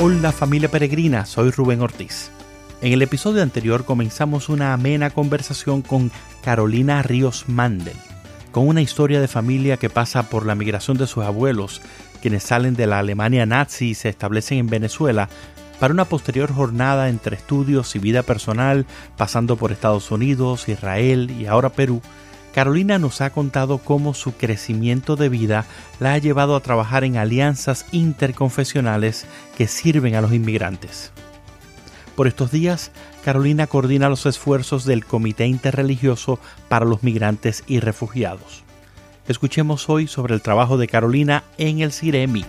Hola familia peregrina, soy Rubén Ortiz. En el episodio anterior comenzamos una amena conversación con Carolina Ríos Mandel, con una historia de familia que pasa por la migración de sus abuelos, quienes salen de la Alemania nazi y se establecen en Venezuela, para una posterior jornada entre estudios y vida personal, pasando por Estados Unidos, Israel y ahora Perú, Carolina nos ha contado cómo su crecimiento de vida la ha llevado a trabajar en alianzas interconfesionales que sirven a los inmigrantes. Por estos días, Carolina coordina los esfuerzos del Comité Interreligioso para los Migrantes y Refugiados. Escuchemos hoy sobre el trabajo de Carolina en el CIREMI.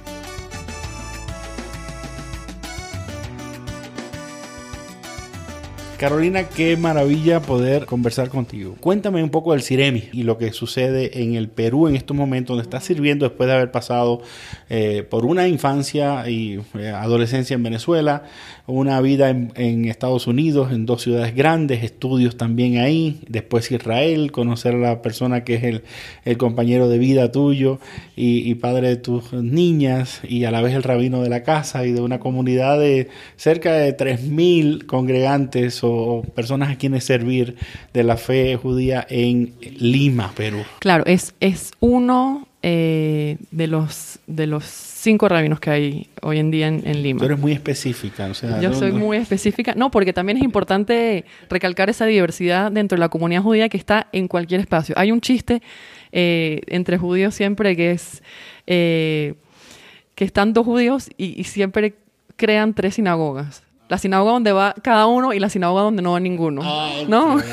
Carolina, qué maravilla poder conversar contigo. Cuéntame un poco del Ciremi y lo que sucede en el Perú en estos momentos, donde estás sirviendo después de haber pasado eh, por una infancia y eh, adolescencia en Venezuela, una vida en, Estados Unidos, en dos ciudades grandes, estudios también ahí, después Israel, conocer a la persona que es el, compañero de vida tuyo y, y, padre de tus niñas y a la vez el rabino de la casa y de una comunidad de cerca de 3.000 congregantes o personas a quienes servir de la fe judía en Lima, Perú. Claro, es, es uno eh, de los de los cinco rabinos que hay hoy en día en, Lima. Tú eres muy específica. Yo soy muy específica. No, porque también es importante recalcar esa diversidad dentro de la comunidad judía que está en cualquier espacio. Hay un chiste eh, entre judíos siempre que es eh, que están dos judíos y, y siempre crean tres sinagogas. La sinagoga donde va cada uno y la sinagoga donde no va ninguno. Ah, ¿No?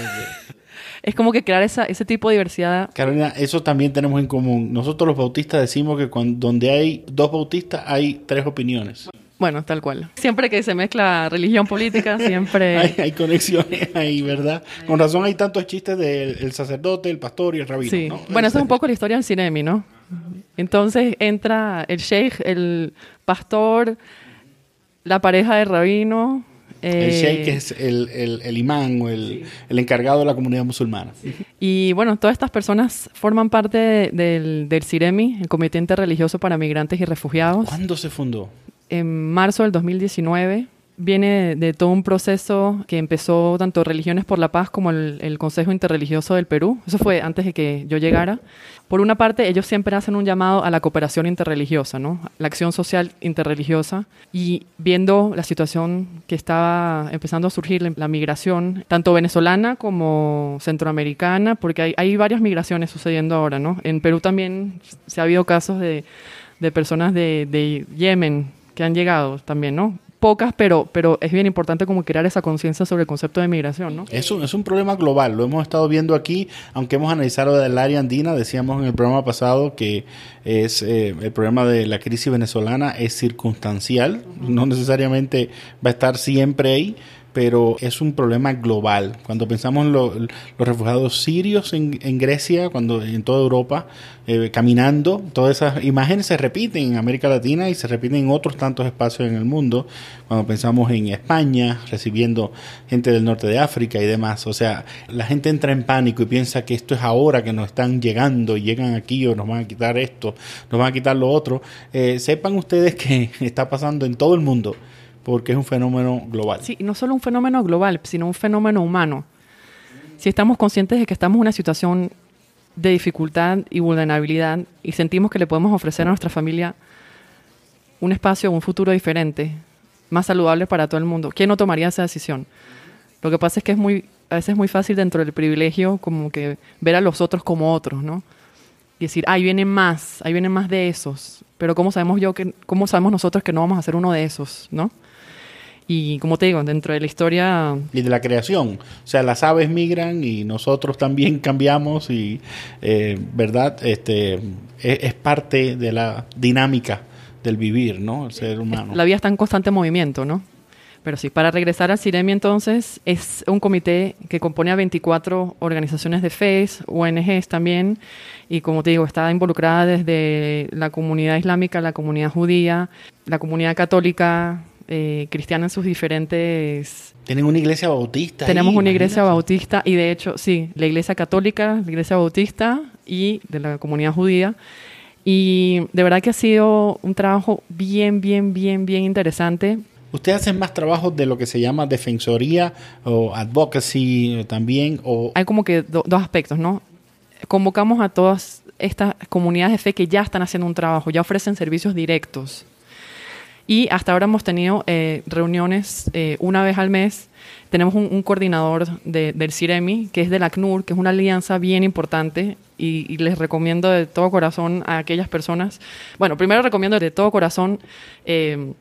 es como que crear esa, ese tipo de diversidad. Carolina, eso también tenemos en común. Nosotros los bautistas decimos que cuando, donde hay dos bautistas hay tres opiniones. Bueno, tal cual. Siempre que se mezcla religión política, siempre... hay, conexiones ahí, ¿verdad? Con razón hay tantos chistes del sacerdote, el pastor y el rabino. Sí. Bueno, esa es un poco la historia del Cinemi, ¿no? Entonces entra el sheikh, el pastor, la pareja de rabino, el sheikh es el, el, imán o el, el, encargado de la comunidad musulmana. Y bueno, todas estas personas forman parte del, del CIREMI, el Comité Interreligioso para Migrantes y Refugiados. ¿Cuándo se fundó? En marzo del 2019 viene de todo un proceso que empezó tanto Religiones por la Paz como el, Consejo Interreligioso del Perú. Eso fue antes de que yo llegara. Por una parte, ellos siempre hacen un llamado a la cooperación interreligiosa, ¿no? La acción social interreligiosa. Y viendo la situación que estaba empezando a surgir, la migración, tanto venezolana como centroamericana, porque hay, hay varias migraciones sucediendo ahora, ¿no? En Perú también se ha habido casos de, de personas de, de Yemen que han llegado también, ¿no? Pocas, pero, pero es bien importante como crear esa conciencia sobre el concepto de migración, ¿no? Es un, es un problema global, lo hemos estado viendo aquí, aunque hemos analizado del área andina, decíamos en el programa pasado que es eh, el problema de la crisis venezolana es circunstancial, no necesariamente va a estar siempre ahí, pero es un problema global. Cuando pensamos en los refugiados sirios en, en, Grecia, cuando en toda Europa, eh, caminando, todas esas imágenes se repiten en América Latina y se repiten en otros tantos espacios en el mundo. Cuando pensamos en España, recibiendo gente del norte de África y demás. O sea, la gente entra en pánico y piensa que esto es ahora que nos están llegando y llegan aquí o nos van a quitar esto, nos van a quitar lo otro. Eh, sepan ustedes que está pasando en todo el mundo porque es un fenómeno global. Sí, no solo un fenómeno global, sino un fenómeno humano. Si estamos conscientes de que estamos en una situación de dificultad y vulnerabilidad y sentimos que le podemos ofrecer a nuestra familia un espacio, un futuro diferente, más saludable para todo el mundo, ¿quién no tomaría esa decisión? Lo que pasa es que es muy, a veces es muy fácil dentro del privilegio como que ver a los otros como otros, ¿no? Y decir, ahí vienen más, ahí vienen más de esos. Pero ¿cómo sabemos yo que, cómo sabemos nosotros que no vamos a ser uno de esos, ¿no? Y como te digo, dentro de la historia... Y de la creación. O sea, las aves migran y nosotros también cambiamos y, eh, ¿verdad? Este, es, es, parte de la dinámica del vivir, ¿no? El ser humano. La vida está en constante movimiento, ¿no? Pero sí, para regresar al CIREMI entonces, es un comité que compone a 24 organizaciones de fe, ONGs también, y como te digo, está involucrada desde la comunidad islámica, la comunidad judía, la comunidad católica, eh, cristiana en sus diferentes... Tienen una iglesia bautista. Tenemos una iglesia bautista y de hecho, sí, la iglesia católica, la iglesia bautista y de la comunidad judía. Y de verdad que ha sido un trabajo bien, bien, bien, bien interesante. ¿Ustedes hacen más trabajo de lo que se llama defensoría o advocacy también? O... Hay como que dos aspectos, ¿no? Convocamos a todas estas comunidades de fe que ya están haciendo un trabajo, ya ofrecen servicios directos. Y hasta ahora hemos tenido eh, reuniones eh, una vez al mes. Tenemos un, coordinador del CIREMI, que es de la CNUR, que es una alianza bien importante y, les recomiendo de todo corazón a aquellas personas. Bueno, primero recomiendo de todo corazón eh,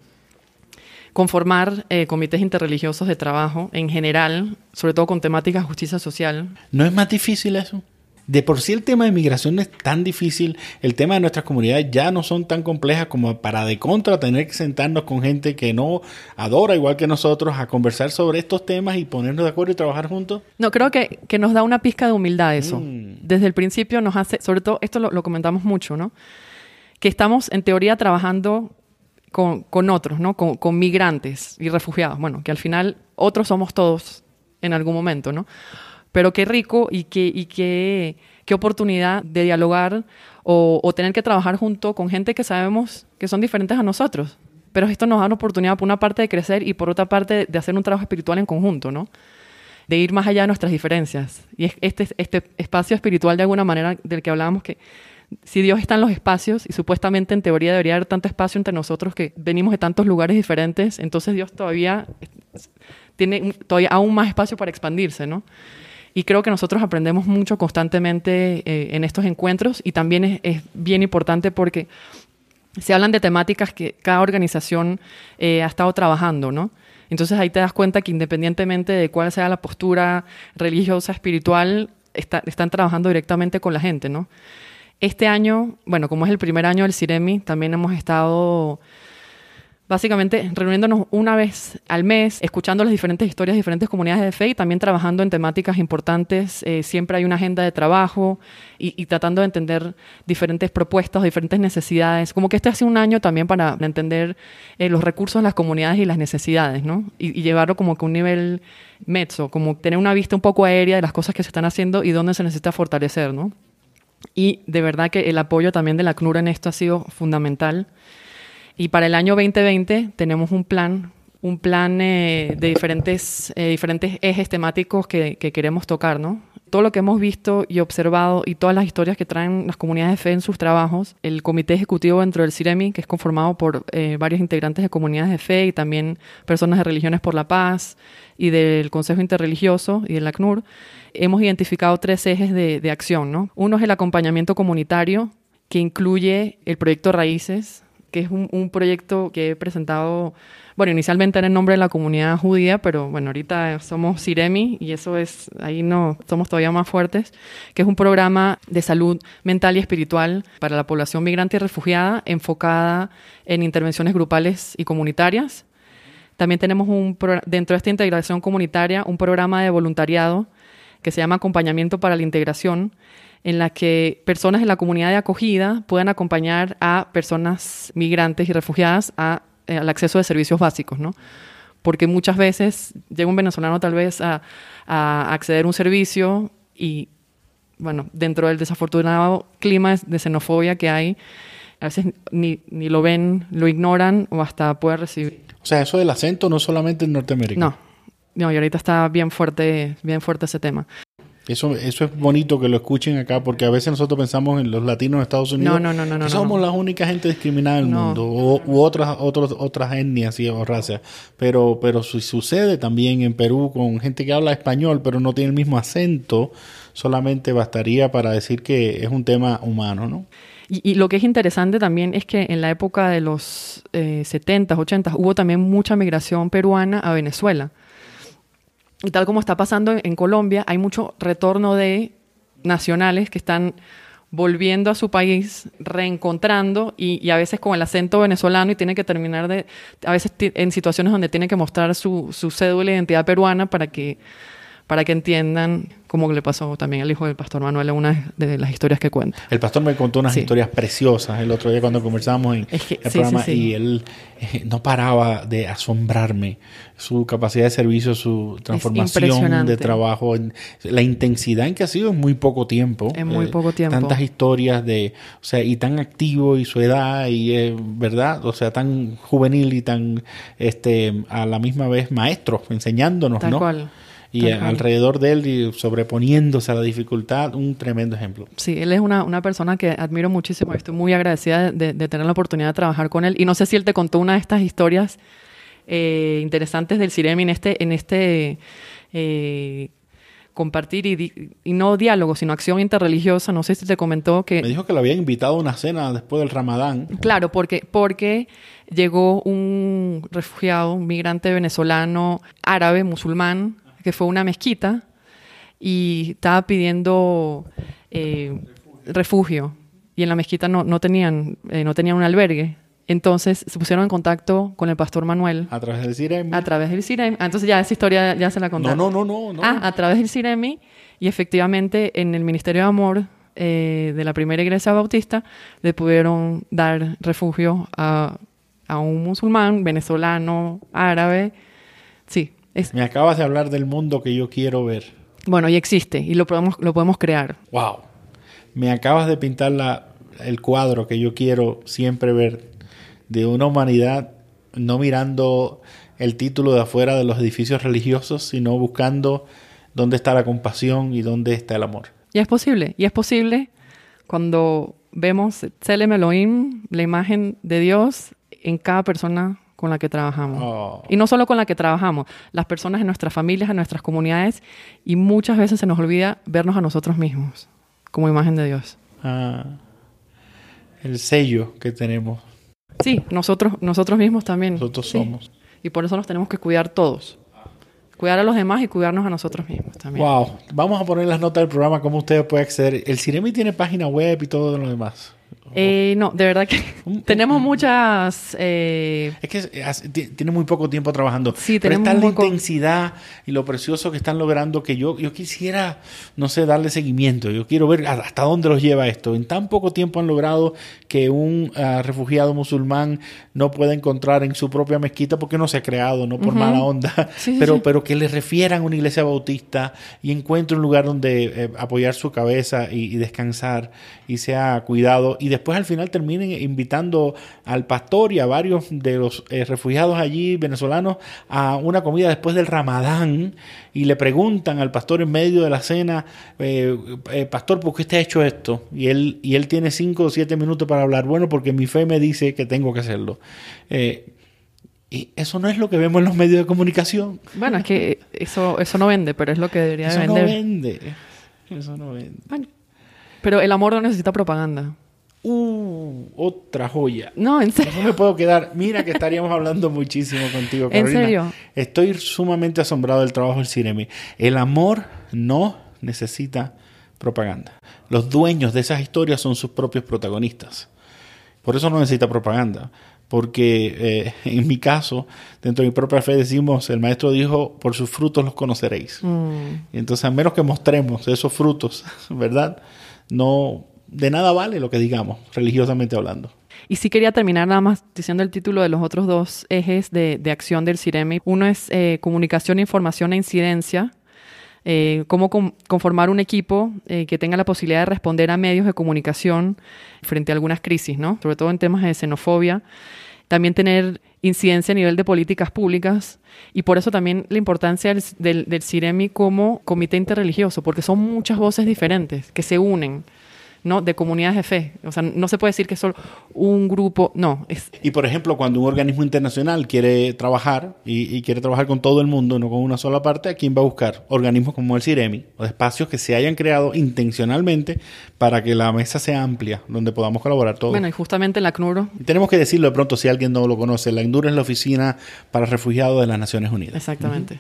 conformar comités interreligiosos de trabajo en general, sobre todo con temáticas de justicia social. ¿No es más difícil eso? De por sí el tema de migración es tan difícil, el tema de nuestras comunidades ya no son tan complejas como para de contra tener que sentarnos con gente que no adora igual que nosotros a conversar sobre estos temas y ponernos de acuerdo y trabajar juntos. No, creo que, nos da una pizca de humildad eso. Mm. Desde el principio nos hace, sobre todo esto lo, comentamos mucho, ¿no? Que estamos en teoría trabajando con, otros, ¿no? Con, con migrantes y refugiados. Bueno, que al final otros somos todos en algún momento, ¿no? Pero qué rico y qué, y qué, qué oportunidad de dialogar o, tener que trabajar junto con gente que sabemos que son diferentes a nosotros. Pero esto nos da una oportunidad, por una parte, de crecer y por otra parte, de hacer un trabajo espiritual en conjunto, ¿no? De ir más allá de nuestras diferencias. Y este, este espacio espiritual, de alguna manera, del que hablábamos, que si Dios está en los espacios y supuestamente en teoría debería haber tanto espacio entre nosotros que venimos de tantos lugares diferentes, entonces Dios todavía tiene todavía aún más espacio para expandirse, ¿no? Y creo que nosotros aprendemos mucho constantemente eh, en estos encuentros y también es, bien importante porque se hablan de temáticas que cada organización eh, ha estado trabajando, ¿no? Entonces ahí te das cuenta que independientemente de cuál sea la postura religiosa, espiritual, están trabajando directamente con la gente, ¿no? Este año, bueno, como es el primer año del CIREMI, también hemos estado básicamente reuniéndonos una vez al mes, escuchando las diferentes historias de diferentes comunidades de fe y también trabajando en temáticas importantes. Eh, siempre hay una agenda de trabajo y, tratando de entender diferentes propuestas, diferentes necesidades. Como que este hace un año también para entender eh, los recursos de las comunidades y las necesidades, ¿no? Y, llevarlo como que a un nivel mezzo, como tener una vista un poco aérea de las cosas que se están haciendo y dónde se necesita fortalecer, ¿no? Y de verdad que el apoyo también de la CNUR en esto ha sido fundamental. Y para el año 2020 tenemos un plan, un plan eh, de diferentes, eh, diferentes ejes temáticos que, queremos tocar, ¿no? Todo lo que hemos visto y observado y todas las historias que traen las comunidades de fe en sus trabajos, el comité ejecutivo dentro del CIREMI, que es conformado por eh, varios integrantes de comunidades de fe y también personas de Religiones por la Paz y del Consejo Interreligioso y del ACNUR, hemos identificado tres ejes de, de acción, ¿no? Uno es el acompañamiento comunitario, que incluye el proyecto Raíces, que es un, proyecto que he presentado, bueno, inicialmente era en nombre de la comunidad judía, pero bueno, ahorita somos Siremi y eso es, ahí no, somos todavía más fuertes, que es un programa de salud mental y espiritual para la población migrante y refugiada, enfocada en intervenciones grupales y comunitarias. También tenemos un, dentro de esta integración comunitaria un programa de voluntariado que se llama Acompañamiento para la Integración, en la que personas de la comunidad de acogida puedan acompañar a personas migrantes y refugiadas eh, al acceso de servicios básicos, ¿no? Porque muchas veces llega un venezolano tal vez a, acceder a un servicio y, bueno, dentro del desafortunado clima de xenofobia que hay, a veces ni, ni lo ven, lo ignoran o hasta puede recibir. O sea, eso del acento no solamente en Norteamérica. No, no, y ahorita está bien fuerte, bien fuerte ese tema. Eso, eso es bonito que lo escuchen acá, porque a veces nosotros pensamos en los latinos de Estados Unidos. No, no, no, no. somos la única gente discriminada del mundo, o, u otras, otras, otras etnias y o razas. Pero, pero si sucede también en Perú con gente que habla español, pero no tiene el mismo acento, solamente bastaría para decir que es un tema humano, ¿no? Y, lo que es interesante también es que en la época de los eh, 70s, 80s, hubo también mucha migración peruana a Venezuela. Y tal como está pasando en Colombia, hay mucho retorno de nacionales que están volviendo a su país, reencontrando y, a veces con el acento venezolano y tiene que terminar de, a veces en situaciones donde tiene que mostrar su, su cédula de identidad peruana para que para que entiendan cómo le pasó también al hijo del pastor Manuel en una de las historias que cuenta. El pastor me contó unas Sí. historias preciosas el otro día cuando conversamos en Es que- el sí, programa sí, y él eh, no paraba de asombrarme su capacidad de servicio, su transformación de trabajo, la intensidad en que ha sido en muy poco tiempo. En muy Eh, poco tiempo. Tantas historias de, o sea, y tan activo y su edad y eh, verdad, o sea, tan juvenil y tan, este, a la misma vez maestro, enseñándonos, Tal ¿no? cual. Y alrededor de él y sobreponiéndose a la dificultad, un tremendo ejemplo. Sí, él es una, una persona que admiro muchísimo y estoy muy agradecida de, de tener la oportunidad de trabajar con él. Y no sé si él te contó una de estas historias eh, interesantes del Ciremi en este, en este eh, compartir y, di- y no diálogo, sino acción interreligiosa. No sé si te comentó que... Me dijo que lo habían invitado a una cena después del Ramadán. Claro, porque, porque llegó un refugiado, un migrante venezolano, árabe, musulmán, que fue una mezquita y estaba pidiendo eh, refugio. Y en la mezquita no, no, tenían, eh, no tenían un albergue. Entonces se pusieron en contacto con el pastor Manuel A través del Ciremi. a través del Ciremi. Ah, entonces ya esa historia ya se la conté. No, no, no, no. no. Ah, a través del Ciremi y efectivamente en el Ministerio de Amor eh, de la primera iglesia bautista le pudieron dar refugio a, a un musulmán venezolano, árabe. Sí, es, Me acabas de hablar del mundo que yo quiero ver. bueno, y existe y lo podemos, lo podemos crear. Wow. Me acabas de pintar la, el cuadro que yo quiero siempre ver de una humanidad no mirando el título de afuera de los edificios religiosos, sino buscando dónde está la compasión y dónde está el amor. Y es posible, y es posible cuando vemos Tselem Elohim, la imagen de Dios en cada persona con la que trabajamos. Oh. Y no solo con la que trabajamos, las personas en nuestras familias, en nuestras comunidades, y muchas veces se nos olvida vernos a nosotros mismos como imagen de Dios. Ah, el sello que tenemos, Sí, nosotros, nosotros mismos también. nosotros Sí. somos. Y por eso nos tenemos que cuidar todos. Cuidar a los demás y cuidarnos a nosotros mismos también. Wow. Vamos a poner las notas del programa cómo usted puede acceder. El Ciremi tiene página web y todo lo demás. Eh, no, de verdad que tenemos muchas... eh, Es que ti- tiene muy poco tiempo trabajando. Sí, pero tenemos está la intensidad y lo precioso que están logrando que yo, yo quisiera, no sé, darle seguimiento. Yo quiero ver hasta dónde los lleva esto. En tan poco tiempo han logrado que un ah, refugiado musulmán no pueda encontrar en su propia mezquita porque no se ha creado, no por mala onda, Sí, pero, sí. pero que le refieran a una iglesia bautista y encuentre un lugar donde eh, apoyar su cabeza y, y descansar y sea cuidado. Y después al final terminen invitando al pastor y a varios de los eh, refugiados allí venezolanos a una comida después del ramadán y le preguntan al pastor en medio de la cena, eh, eh, pastor, ¿por qué usted ha hecho esto? Y él, y él tiene cinco o siete minutos para hablar, bueno, porque mi fe me dice que tengo que hacerlo. Y eso no es lo que vemos en los medios de comunicación. bueno, es que eso, eso no vende, pero es lo que debería de Eso no vender. vende. Eso no vende. Bueno, pero el amor no necesita propaganda. Uh, otra joya. No, en serio. No me puedo quedar. Mira que estaríamos hablando muchísimo contigo, ¿En Carolina. serio? Estoy sumamente asombrado del trabajo del Ciremi. El amor no necesita propaganda. Los dueños de esas historias son sus propios protagonistas. Por eso no necesita propaganda. Porque eh, en mi caso, dentro de mi propia fe decimos, el maestro dijo, por sus frutos los conoceréis. Mm, entonces, a menos que mostremos esos frutos, ¿verdad? No, de nada vale lo que digamos, religiosamente hablando. Y sí quería terminar nada más diciendo el título de los otros dos ejes de, de acción del CIREMI. Uno es eh, comunicación, información e incidencia. Eh, cómo con- conformar un equipo eh, que tenga la posibilidad de responder a medios de comunicación frente a algunas crisis, ¿no? Sobre todo en temas de xenofobia. También tener incidencia a nivel de políticas públicas y por eso también la importancia del, del, del CIREMI como comité interreligioso, porque son muchas voces diferentes que se unen, ¿no? De comunidades de fe. O sea, no se puede decir que es solo un grupo, no, es Y por ejemplo, cuando un organismo internacional quiere trabajar y, y quiere trabajar con todo el mundo, no con una sola parte, ¿a quién va a buscar? Organismos como el CIREMI, o espacios que se hayan creado intencionalmente para que la mesa sea amplia, donde podamos colaborar todos. Bueno, y justamente la CNURO, Y Tenemos que decirlo de pronto si alguien no lo conoce. La INDUR es la Oficina para Refugiados de las Naciones Unidas. exactamente,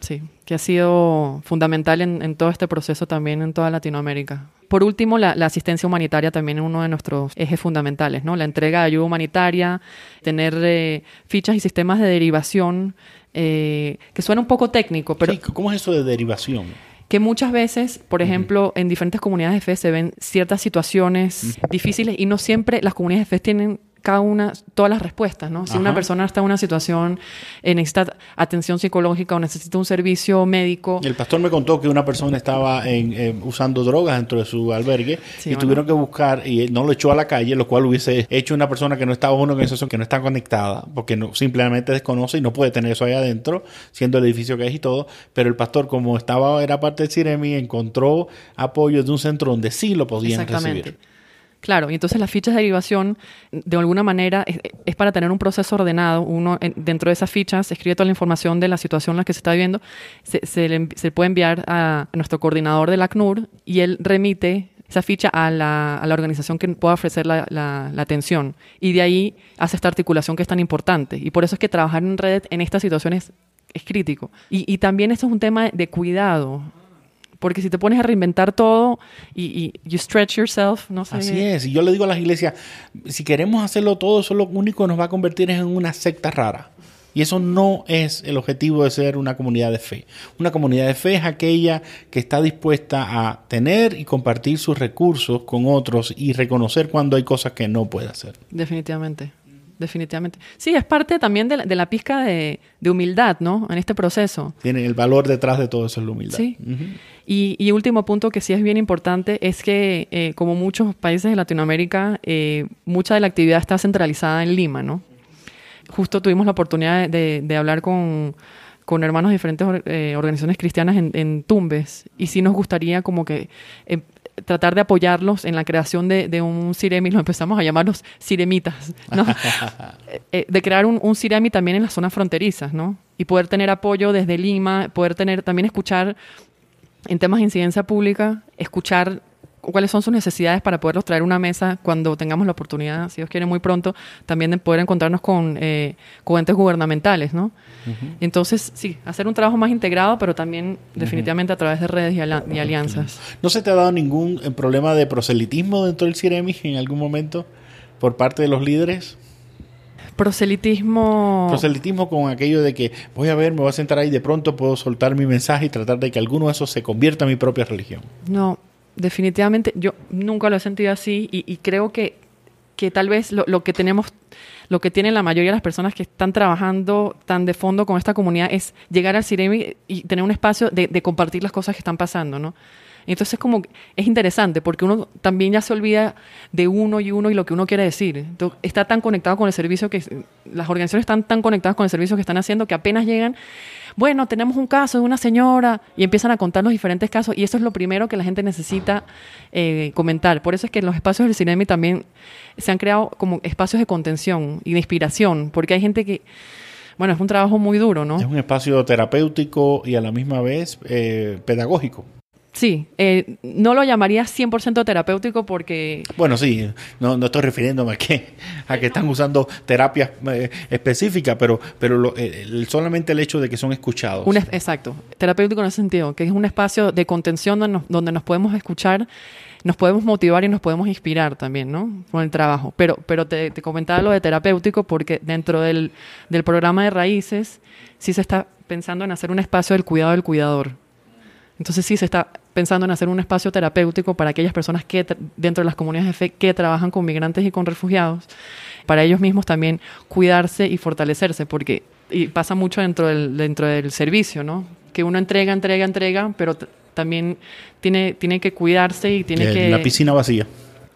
sí, que ha sido fundamental en, en todo este proceso también en toda Latinoamérica. Por último, la, la asistencia humanitaria también es uno de nuestros ejes fundamentales, ¿no? La entrega de ayuda humanitaria, tener eh, fichas y sistemas de derivación eh, que suena un poco técnico, pero... Sí, ¿Cómo es eso de derivación? que muchas veces, por ejemplo, en diferentes comunidades de fe se ven ciertas situaciones difíciles y no siempre las comunidades de fe tienen cada una, todas las respuestas, ¿no? Si una persona está en una situación, eh, necesita atención psicológica o necesita un servicio médico, El pastor me contó que una persona estaba en, eh, usando drogas dentro de su albergue Sí, y bueno. tuvieron que buscar y no lo echó a la calle, lo cual hubiese hecho una persona que no estaba en una organización que no está conectada, porque no, simplemente desconoce y no puede tener eso ahí adentro, siendo el edificio que es y todo. Pero el pastor, como estaba, era parte del CIREMI, encontró apoyo de un centro donde sí lo podían Exactamente. recibir. Claro, y entonces las fichas de derivación, de alguna manera, es, para tener un proceso ordenado. Uno, en- dentro de esas fichas, escribe toda la información de la situación en la que se está viviendo, se, se le, se puede enviar a nuestro coordinador del ACNUR y él remite esa ficha a la, a la organización que pueda ofrecer la atención. Y de ahí hace esta articulación que es tan importante. Y por eso es que trabajar en red en estas situaciones es crítico. Y, y también esto es un tema de cuidado. Porque si te pones a reinventar todo y, y you stretch yourself, no sé. Así es. Y yo le digo a las iglesias, si queremos hacerlo todo, eso lo único que nos va a convertir es en una secta rara. Y eso no es el objetivo de ser una comunidad de fe. Una comunidad de fe es aquella que está dispuesta a tener y compartir sus recursos con otros y reconocer cuando hay cosas que no puede hacer. Definitivamente, definitivamente. Sí, es parte también de la, de la pizca de, de humildad, ¿no? En este proceso. Tiene el valor detrás de todo eso es la humildad. Sí. Y, y último punto que sí es bien importante es que, eh, como muchos países de Latinoamérica, eh, mucha de la actividad está centralizada en Lima, ¿no? Justo tuvimos la oportunidad de, de hablar con, con hermanos de diferentes eh, organizaciones cristianas en, en Tumbes y sí nos gustaría como que eh, tratar de apoyarlos en la creación de, de un Ciremi, lo empezamos a llamar los Ciremitas, ¿no? Eh, eh, de crear un, un Ciremi también en las zonas fronterizas, ¿no? Y poder tener apoyo desde Lima, poder tener, también escuchar en temas de incidencia pública, escuchar cuáles son sus necesidades para poderlos traer a una mesa cuando tengamos la oportunidad, si Dios quiere muy pronto, también de poder encontrarnos con, eh, con entes gubernamentales, ¿no? Entonces, sí, hacer un trabajo más integrado, pero también definitivamente a través de redes y alianzas. ¿No se te ha dado ningún eh, problema de proselitismo dentro del CIREMI en algún momento por parte de los líderes? Proselitismo... Proselitismo con aquello de que voy a ver, me voy a sentar ahí, de pronto puedo soltar mi mensaje y tratar de que alguno de esos se convierta en mi propia religión. No, definitivamente yo nunca lo he sentido así y, y creo que, que tal vez lo, lo que tenemos, lo que tienen la mayoría de las personas que están trabajando tan de fondo con esta comunidad es llegar al Ciremi y tener un espacio de, compartir las cosas que están pasando, ¿no? Entonces como es interesante porque uno también ya se olvida de uno y uno y lo que uno quiere decir. Está tan conectado con el servicio que las organizaciones están tan conectadas con el servicio que están haciendo que apenas llegan bueno, tenemos un caso de una señora y empiezan a contar los diferentes casos y eso es lo primero que la gente necesita eh, comentar. Por eso es que en los espacios del Cinemi también se han creado como espacios de contención y de inspiración, porque hay gente que, bueno, es un trabajo muy duro, ¿no? Es un espacio terapéutico y a la misma vez eh, pedagógico. Sí, eh, no lo llamaría 100% terapéutico porque Bueno, sí, no, no estoy refiriéndome a que, a que están usando terapias eh, específicas, pero, pero lo- eh, solamente el hecho de que son escuchados. Un es- exacto, terapéutico en ese sentido, que es un espacio de contención donde nos, donde nos podemos escuchar, nos podemos motivar y nos podemos inspirar también, ¿no? Con el trabajo. Pero, pero te, te comentaba lo de terapéutico porque dentro del, del programa de raíces sí se está pensando en hacer un espacio del cuidado del cuidador. Entonces sí se está pensando en hacer un espacio terapéutico para aquellas personas que dentro de las comunidades de fe que trabajan con migrantes y con refugiados, para ellos mismos también cuidarse y fortalecerse, porque y pasa mucho dentro del, dentro del servicio, ¿no? Que uno entrega, entrega, entrega, pero también tiene, tiene que cuidarse y tiene que... La piscina vacía.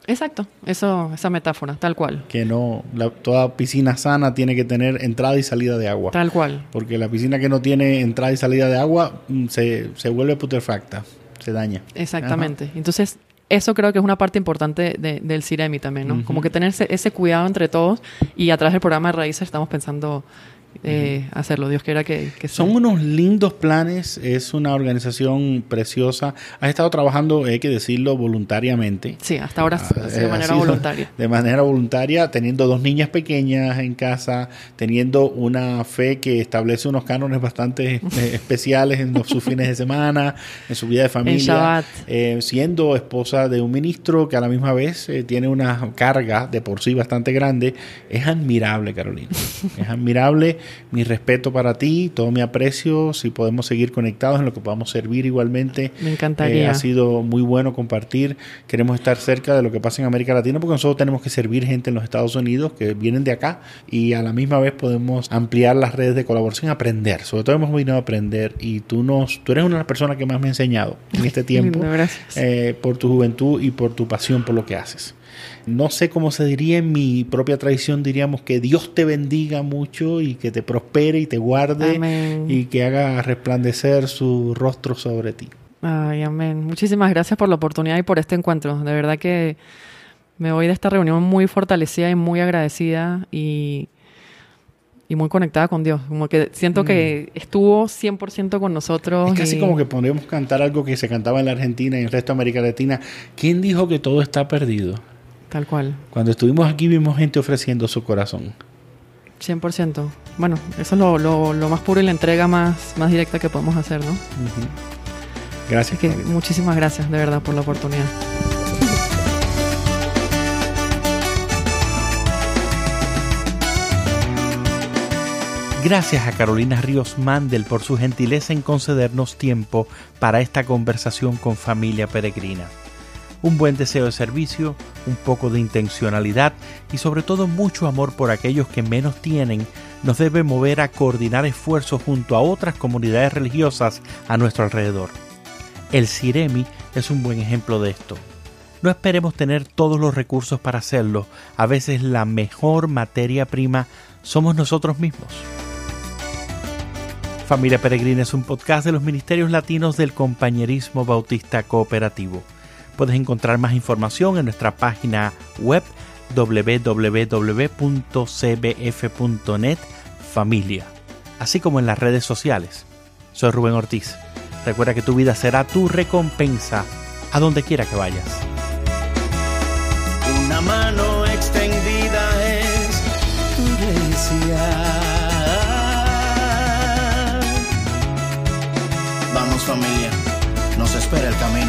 Exacto, eso, esa metáfora, tal cual, Que no, la- toda piscina sana tiene que tener entrada y salida de agua. tal cual. Porque la piscina que no tiene entrada y salida de agua mm, se, se vuelve putrefacta, se daña. Exactamente. Entonces, eso creo que es una parte importante de- del CIREMI también, ¿no? Como que tener ese, ese cuidado entre todos y a través del programa de Raíces estamos pensando eh, hacerlo. Dios quiera que, que sea. Son unos lindos planes, es una organización preciosa. Has estado trabajando, hay que decirlo, voluntariamente. Sí, hasta ahora Ah, de eh, manera voluntaria. De manera voluntaria, teniendo dos niñas pequeñas en casa, teniendo una fe que establece unos cánones bastante eh, especiales en los, sus fines de semana, en su vida de familia. Shabbat. Eh, siendo esposa de un ministro que a la misma vez eh, tiene una carga de por sí bastante grande, es admirable, Carolina. es admirable mi respeto para ti, todo mi aprecio, si podemos seguir conectados en lo que podamos servir igualmente. Me encantaría. Eh, ha sido muy bueno compartir, queremos estar cerca de lo que pasa en América Latina porque nosotros tenemos que servir gente en los Estados Unidos que vienen de acá y a la misma vez podemos ampliar las redes de colaboración, aprender, sobre todo hemos venido a aprender y tú nos, tú eres una de las personas que más me ha enseñado en este tiempo eh, por tu juventud y por tu pasión por lo que haces. No sé cómo se diría en mi propia tradición, diríamos que Dios te bendiga mucho y que te prospere y te guarde y que haga resplandecer su rostro sobre ti. Ay, amén. Muchísimas gracias por la oportunidad y por este encuentro. De verdad que me voy de esta reunión muy fortalecida y muy agradecida y, y muy conectada con Dios. Como que siento que mm. estuvo 100% con nosotros. Es casi como que podemos cantar algo que se cantaba en la Argentina y en el resto de América Latina. ¿Quién dijo que todo está perdido? Tal cual. Cuando estuvimos aquí vimos gente ofreciendo su corazón. 100%. Bueno, eso es lo, lo, más puro y la entrega más, más directa que podemos hacer, ¿no? Gracias. Que, muchísimas gracias, de verdad, por la oportunidad. Gracias a Carolina Ríos Mandel por su gentileza en concedernos tiempo para esta conversación con familia peregrina un buen deseo de servicio, un poco de intencionalidad y sobre todo mucho amor por aquellos que menos tienen nos debe mover a coordinar esfuerzos junto a otras comunidades religiosas a nuestro alrededor. El Ciremi es un buen ejemplo de esto. No esperemos tener todos los recursos para hacerlo, a veces la mejor materia prima somos nosotros mismos. Familia Peregrina es un podcast de los Ministerios Latinos del Compañerismo Bautista Cooperativo. Puedes encontrar más información en nuestra página web www.cbf.net familia, así como en las redes sociales. Soy Rubén Ortiz. Recuerda que tu vida será tu recompensa a donde quiera que vayas. Una mano extendida es tu Vamos familia, nos espera el camino.